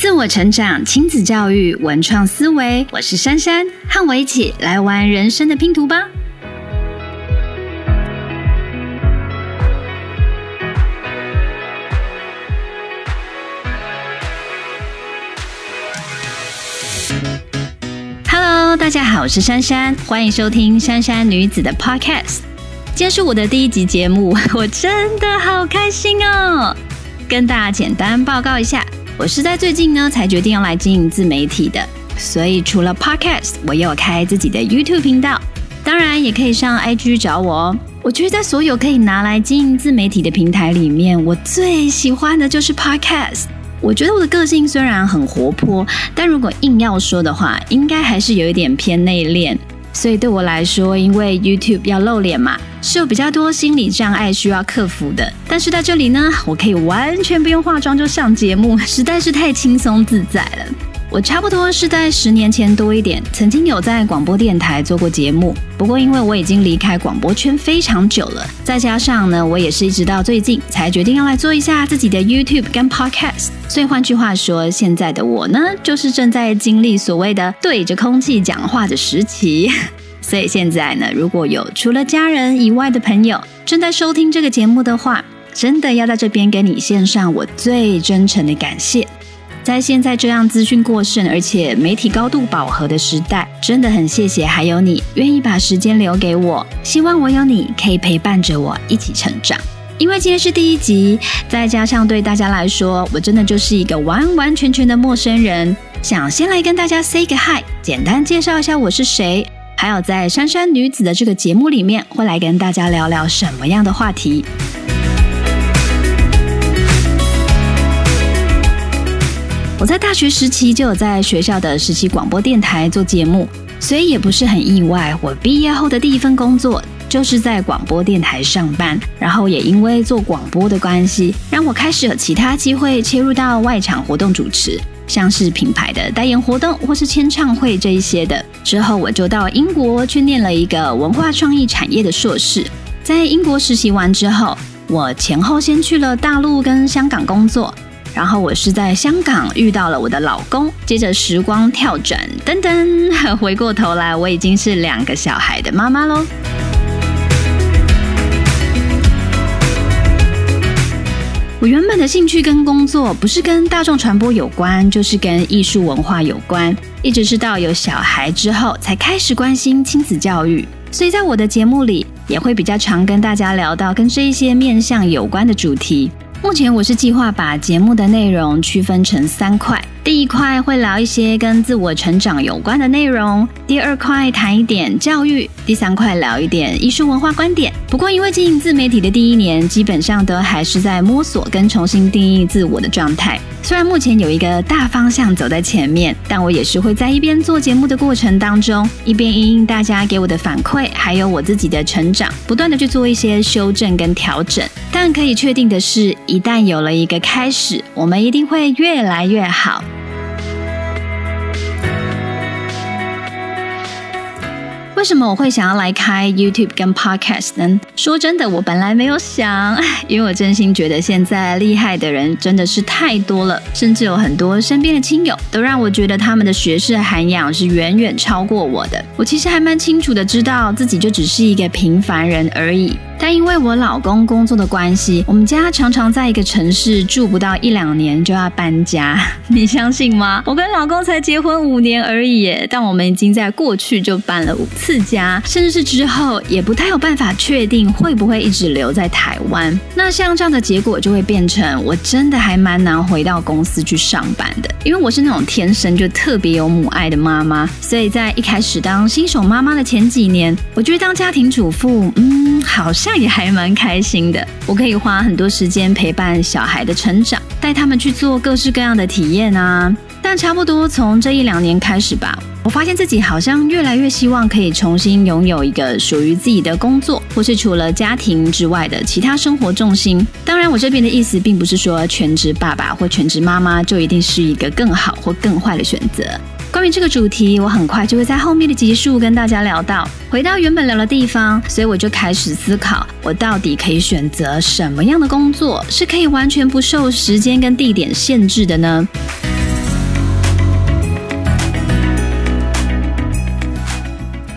自我成长、亲子教育、文创思维，我是珊珊，和我一起来玩人生的拼图吧。Hello，大家好，我是珊珊，欢迎收听珊珊女子的 Podcast。今天是我的第一集节目，我真的好开心哦！跟大家简单报告一下。我是在最近呢才决定要来经营自媒体的，所以除了 Podcast，我也有开自己的 YouTube 频道，当然也可以上 IG 找我哦。我觉得在所有可以拿来经营自媒体的平台里面，我最喜欢的就是 Podcast。我觉得我的个性虽然很活泼，但如果硬要说的话，应该还是有一点偏内敛。所以对我来说，因为 YouTube 要露脸嘛，是有比较多心理障碍需要克服的。但是在这里呢，我可以完全不用化妆就上节目，实在是太轻松自在了。我差不多是在十年前多一点，曾经有在广播电台做过节目。不过因为我已经离开广播圈非常久了，再加上呢，我也是一直到最近才决定要来做一下自己的 YouTube 跟 Podcast。所以换句话说，现在的我呢，就是正在经历所谓的对着空气讲话的时期。所以现在呢，如果有除了家人以外的朋友正在收听这个节目的话，真的要在这边给你献上我最真诚的感谢。在现在这样资讯过剩，而且媒体高度饱和的时代，真的很谢谢还有你愿意把时间留给我。希望我有你可以陪伴着我一起成长。因为今天是第一集，再加上对大家来说，我真的就是一个完完全全的陌生人，想先来跟大家 say 个 hi，简单介绍一下我是谁，还有在珊珊女子的这个节目里面，会来跟大家聊聊什么样的话题。我在大学时期就有在学校的实习广播电台做节目，所以也不是很意外。我毕业后的第一份工作就是在广播电台上班，然后也因为做广播的关系，让我开始有其他机会切入到外场活动主持，像是品牌的代言活动或是签唱会这一些的。之后我就到英国去念了一个文化创意产业的硕士，在英国实习完之后，我前后先去了大陆跟香港工作。然后我是在香港遇到了我的老公，接着时光跳转，噔噔，回过头来，我已经是两个小孩的妈妈喽。我原本的兴趣跟工作不是跟大众传播有关，就是跟艺术文化有关，一直是到有小孩之后才开始关心亲子教育，所以在我的节目里也会比较常跟大家聊到跟这一些面向有关的主题。目前我是计划把节目的内容区分成三块。第一块会聊一些跟自我成长有关的内容，第二块谈一点教育，第三块聊一点艺术文化观点。不过因为经营自媒体的第一年，基本上都还是在摸索跟重新定义自我的状态。虽然目前有一个大方向走在前面，但我也是会在一边做节目的过程当中，一边应应大家给我的反馈，还有我自己的成长，不断的去做一些修正跟调整。但可以确定的是，一旦有了一个开始，我们一定会越来越好。为什么我会想要来开 YouTube 跟 Podcast 呢？说真的，我本来没有想，因为我真心觉得现在厉害的人真的是太多了，甚至有很多身边的亲友都让我觉得他们的学识涵养是远远超过我的。我其实还蛮清楚的知道自己就只是一个平凡人而已。但因为我老公工作的关系，我们家常常在一个城市住不到一两年就要搬家。你相信吗？我跟老公才结婚五年而已，但我们已经在过去就搬了五次家，甚至是之后也不太有办法确定会不会一直留在台湾。那像这样的结果就会变成，我真的还蛮难回到公司去上班的，因为我是那种天生就特别有母爱的妈妈，所以在一开始当新手妈妈的前几年，我觉得当家庭主妇，嗯，好像。那也还蛮开心的，我可以花很多时间陪伴小孩的成长，带他们去做各式各样的体验啊。但差不多从这一两年开始吧，我发现自己好像越来越希望可以重新拥有一个属于自己的工作，或是除了家庭之外的其他生活重心。当然，我这边的意思并不是说全职爸爸或全职妈妈就一定是一个更好或更坏的选择。关于这个主题，我很快就会在后面的集数跟大家聊到，回到原本聊的地方，所以我就开始思考，我到底可以选择什么样的工作，是可以完全不受时间跟地点限制的呢？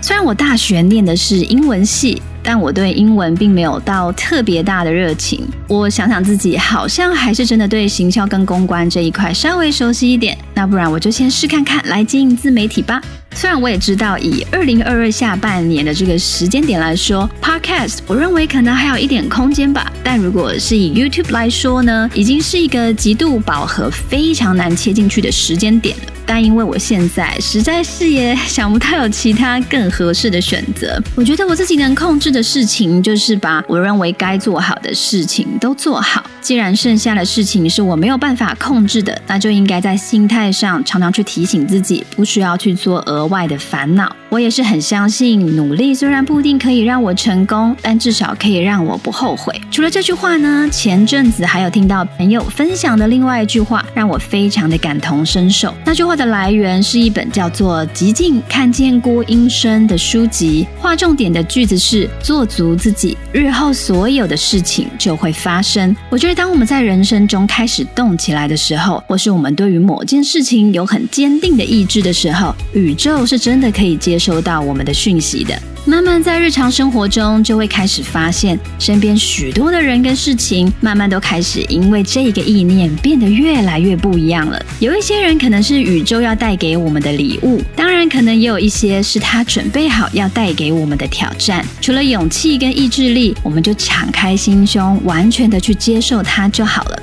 虽然我大学念的是英文系，但我对英文并没有到特别大的热情，我想想自己好像还是真的对行销跟公关这一块稍微熟悉一点。那不然我就先试看看来经营自媒体吧。虽然我也知道，以二零二二下半年的这个时间点来说，Podcast 我认为可能还有一点空间吧。但如果是以 YouTube 来说呢，已经是一个极度饱和、非常难切进去的时间点了。但因为我现在实在是也想不到有其他更合适的选择，我觉得我自己能控制的事情就是把我认为该做好的事情都做好。既然剩下的事情是我没有办法控制的，那就应该在心态上常常去提醒自己，不需要去做额外的烦恼。我也是很相信，努力虽然不一定可以让我成功，但至少可以让我不后悔。除了这句话呢，前阵子还有听到朋友分享的另外一句话，让我非常的感同身受。那句话的来源是一本叫做《极尽看见郭英生》的书籍，划重点的句子是：做足自己，日后所有的事情就会发生。我觉得，当我们在人生中开始动起来的时候，或是我们对于某件事情有很坚定的意志的时候，宇宙是真的可以接。收到我们的讯息的，慢慢在日常生活中就会开始发现，身边许多的人跟事情，慢慢都开始因为这个意念变得越来越不一样了。有一些人可能是宇宙要带给我们的礼物，当然可能也有一些是他准备好要带给我们的挑战。除了勇气跟意志力，我们就敞开心胸，完全的去接受它就好了。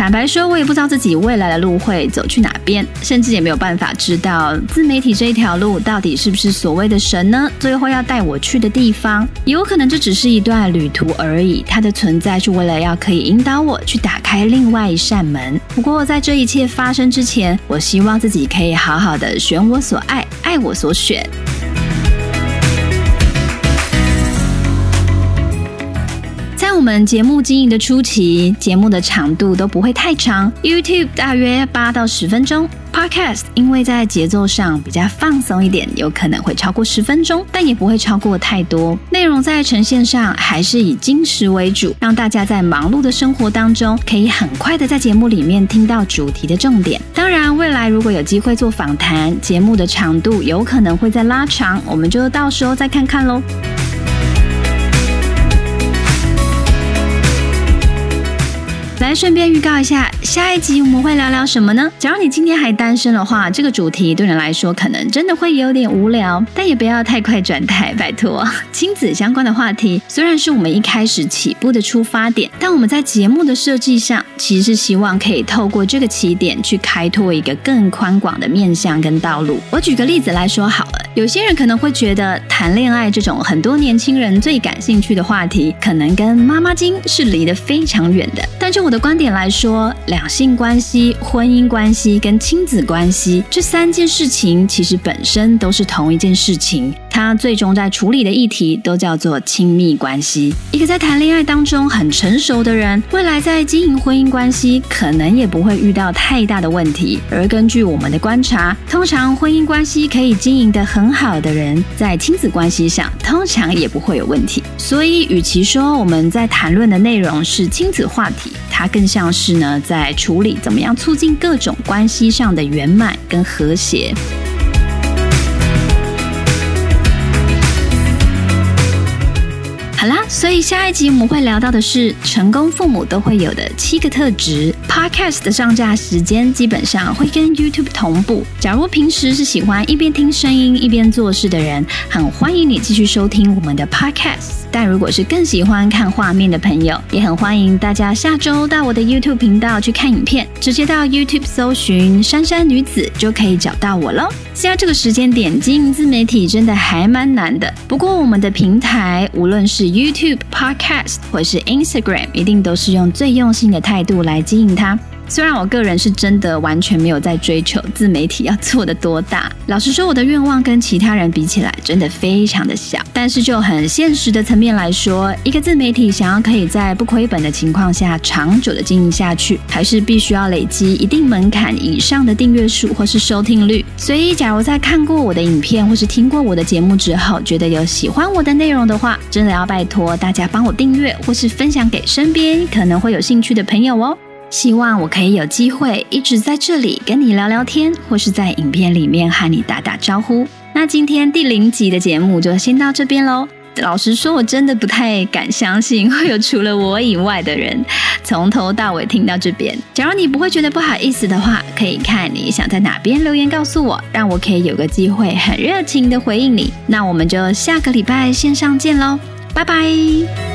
坦白说，我也不知道自己未来的路会走去哪边，甚至也没有办法知道自媒体这一条路到底是不是所谓的神呢？最后要带我去的地方，也有可能这只是一段旅途而已。它的存在是为了要可以引导我去打开另外一扇门。不过在这一切发生之前，我希望自己可以好好的选我所爱，爱我所选。我们节目经营的初期，节目的长度都不会太长，YouTube 大约八到十分钟，Podcast 因为在节奏上比较放松一点，有可能会超过十分钟，但也不会超过太多。内容在呈现上还是以精实为主，让大家在忙碌的生活当中，可以很快的在节目里面听到主题的重点。当然，未来如果有机会做访谈，节目的长度有可能会再拉长，我们就到时候再看看喽。来顺便预告一下，下一集我们会聊聊什么呢？假如你今天还单身的话，这个主题对你来说可能真的会有点无聊，但也不要太快转台，拜托。亲子相关的话题虽然是我们一开始起步的出发点，但我们在节目的设计上其实是希望可以透过这个起点去开拓一个更宽广的面向跟道路。我举个例子来说好了，有些人可能会觉得谈恋爱这种很多年轻人最感兴趣的话题，可能跟妈妈经是离得非常远的，但就我的观点来说，两性关系、婚姻关系跟亲子关系这三件事情，其实本身都是同一件事情。他最终在处理的议题都叫做亲密关系。一个在谈恋爱当中很成熟的人，未来在经营婚姻关系，可能也不会遇到太大的问题。而根据我们的观察，通常婚姻关系可以经营的很好的人，在亲子关系上通常也不会有问题。所以，与其说我们在谈论的内容是亲子话题，它更像是呢，在处理怎么样促进各种关系上的圆满跟和谐。所以下一集我们会聊到的是成功父母都会有的七个特质。Podcast 的上架时间基本上会跟 YouTube 同步。假如平时是喜欢一边听声音一边做事的人，很欢迎你继续收听我们的 Podcast。但如果是更喜欢看画面的朋友，也很欢迎大家下周到我的 YouTube 频道去看影片，直接到 YouTube 搜寻“珊珊女子”就可以找到我喽。现在这个时间点经营自媒体真的还蛮难的，不过我们的平台无论是 YouTube、Podcast 或是 Instagram，一定都是用最用心的态度来经营它。虽然我个人是真的完全没有在追求自媒体要做的多大，老实说，我的愿望跟其他人比起来真的非常的小。但是就很现实的层面来说，一个自媒体想要可以在不亏本的情况下长久的经营下去，还是必须要累积一定门槛以上的订阅数或是收听率。所以，假如在看过我的影片或是听过我的节目之后，觉得有喜欢我的内容的话，真的要拜托大家帮我订阅或是分享给身边可能会有兴趣的朋友哦。希望我可以有机会一直在这里跟你聊聊天，或是在影片里面和你打打招呼。那今天第零集的节目就先到这边喽。老实说，我真的不太敢相信会有除了我以外的人从头到尾听到这边。假如你不会觉得不好意思的话，可以看你想在哪边留言告诉我，让我可以有个机会很热情的回应你。那我们就下个礼拜线上见喽，拜拜。